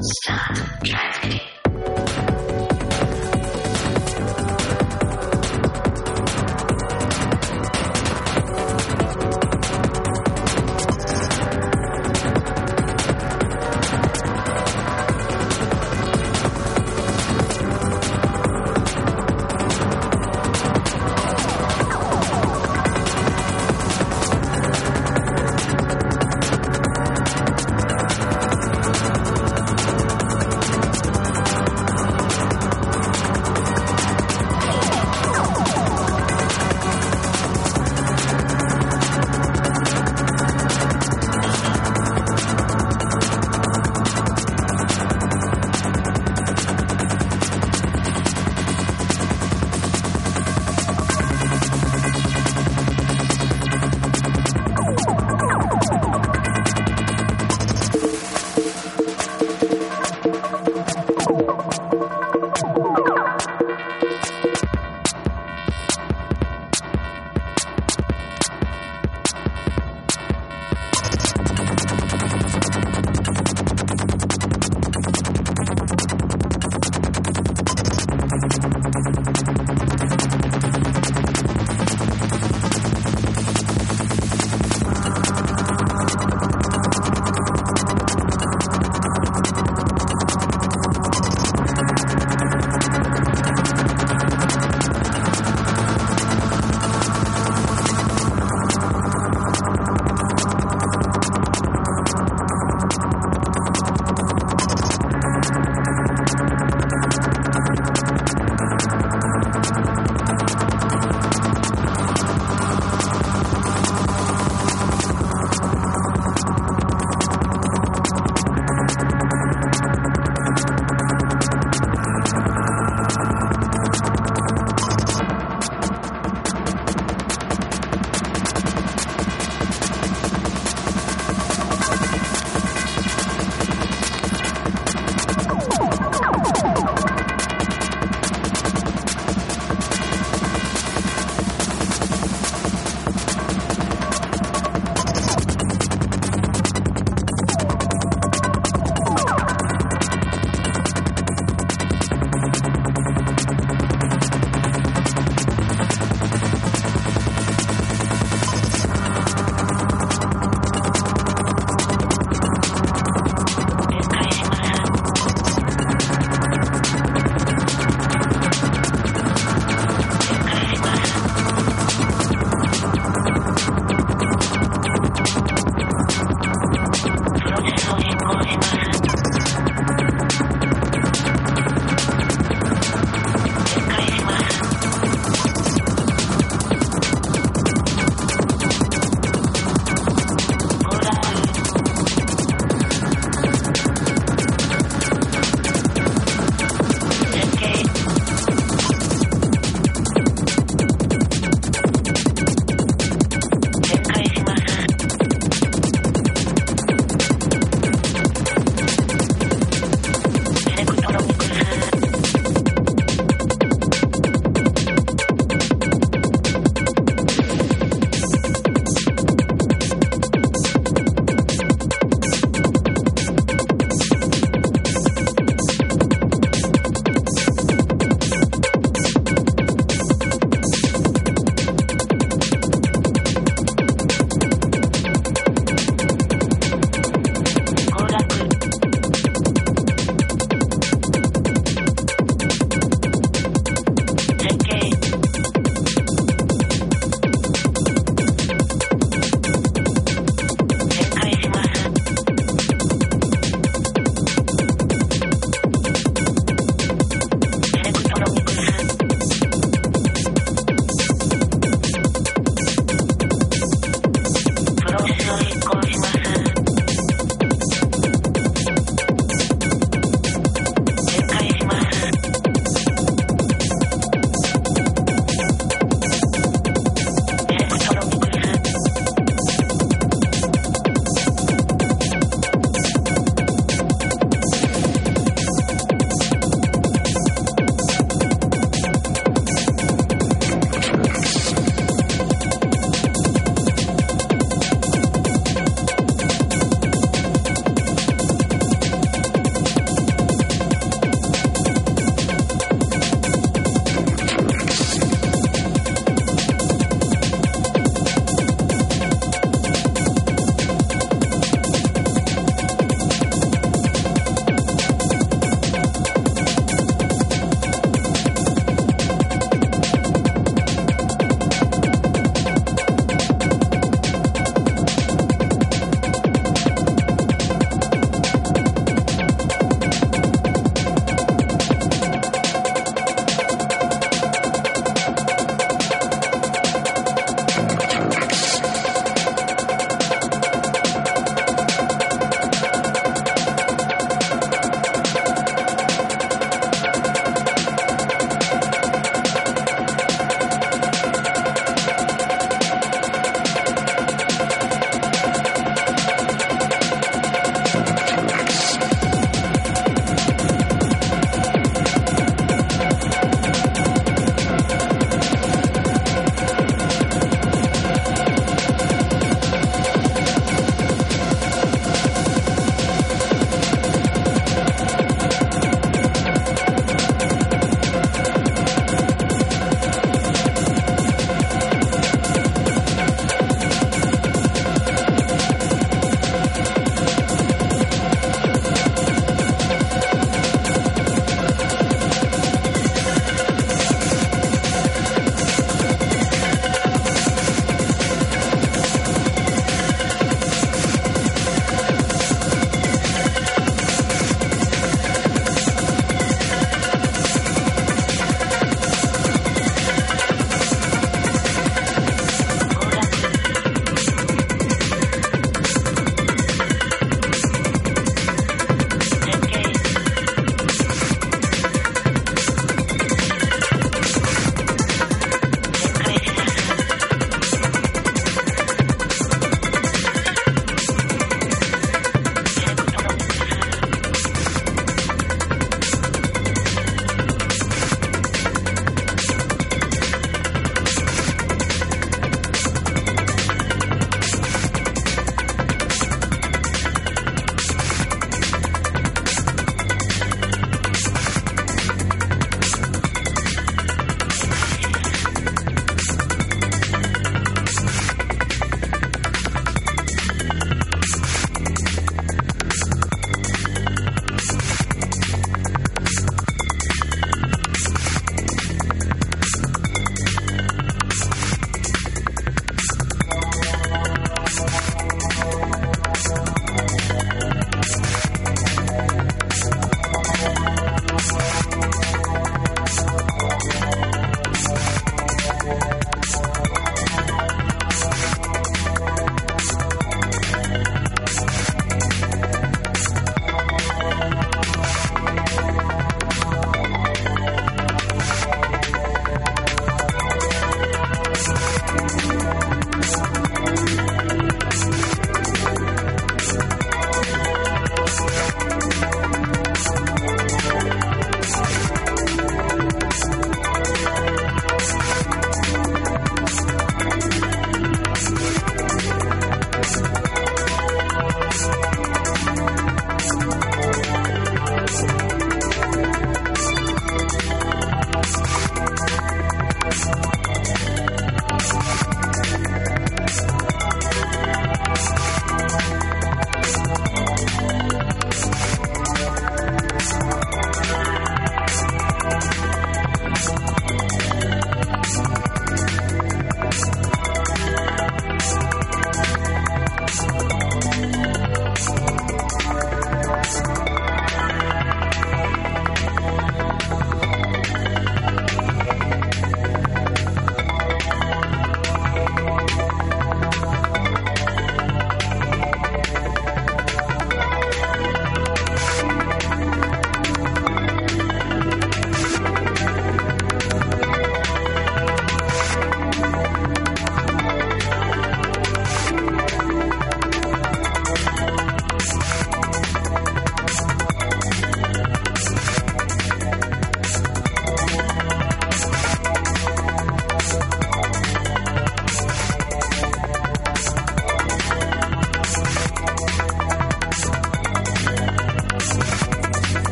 Stop transmitting.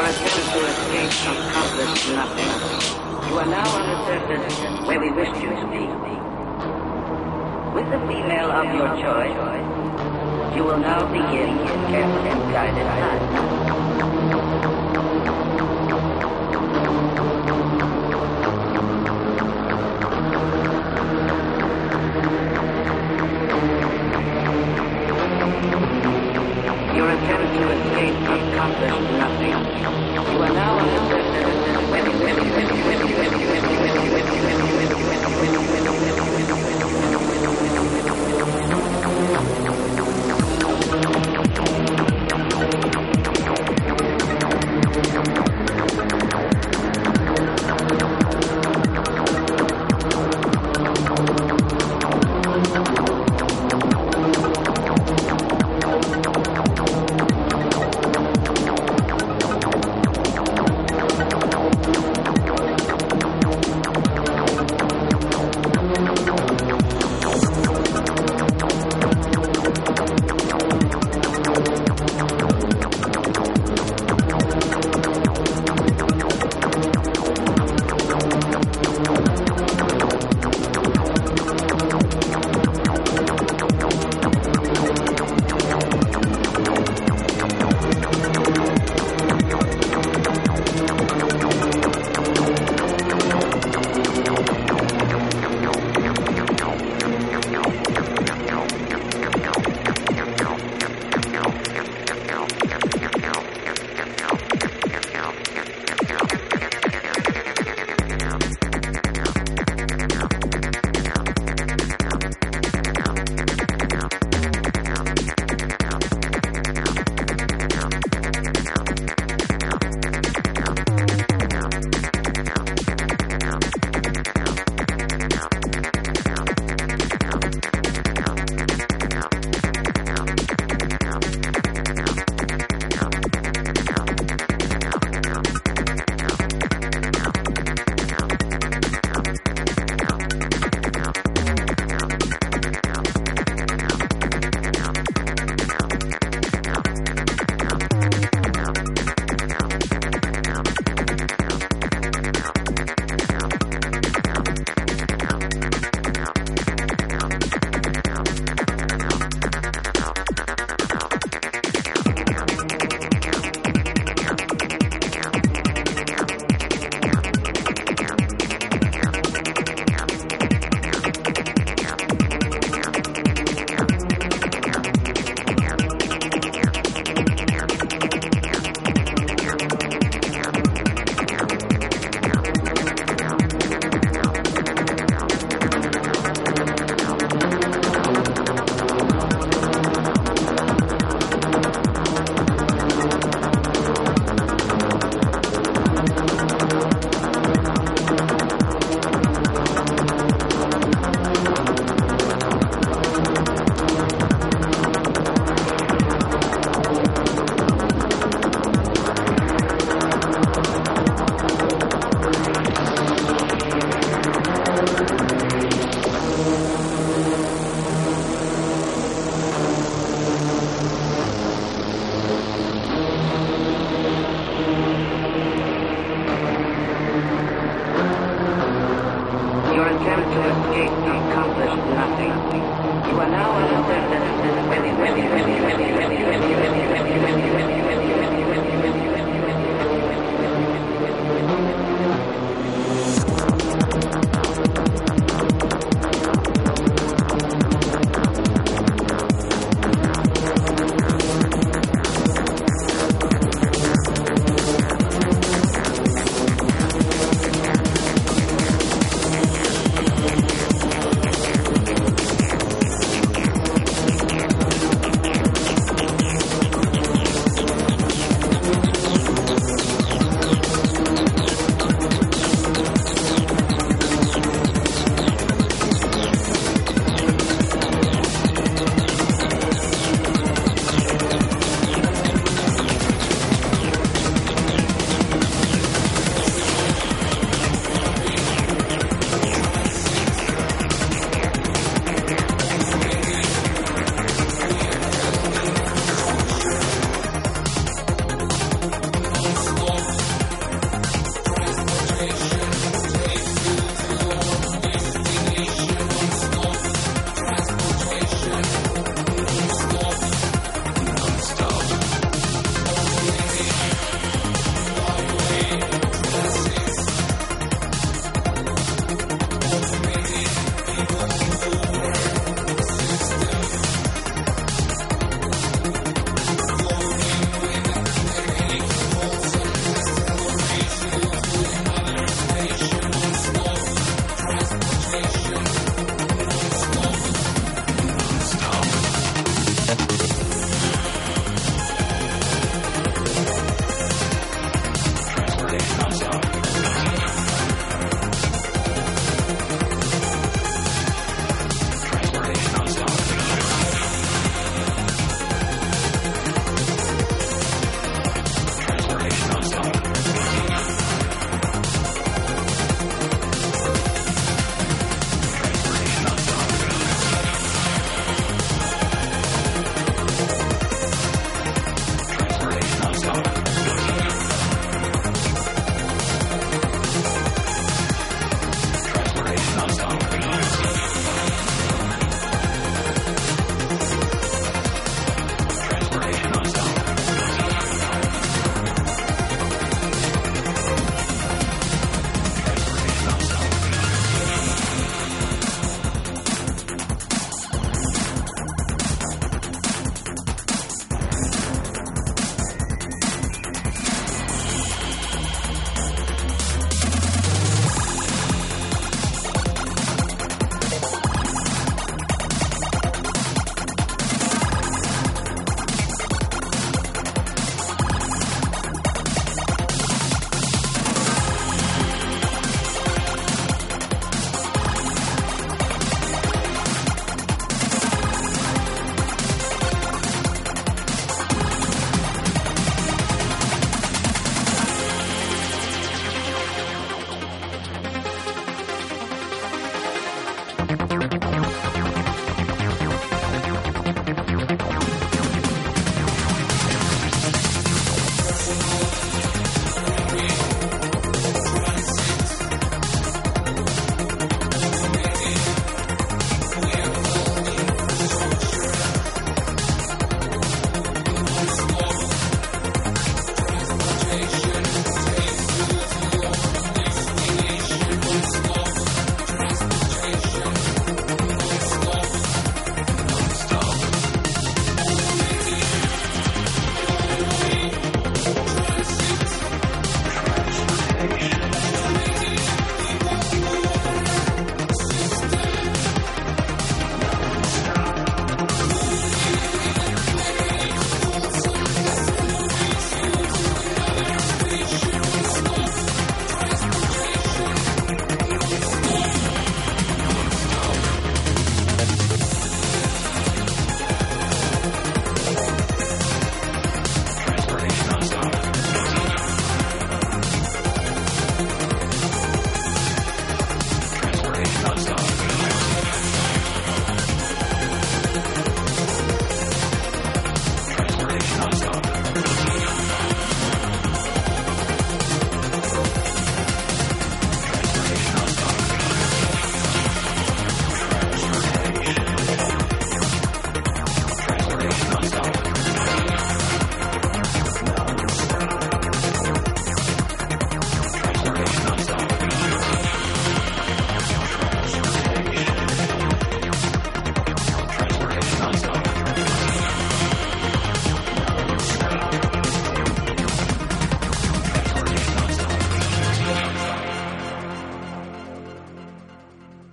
Escape accomplished nothing. You are now on the surface where we wished you to be. With the female of your choice, you will now begin careful and guided life. Your attempt to escape accomplished nothing.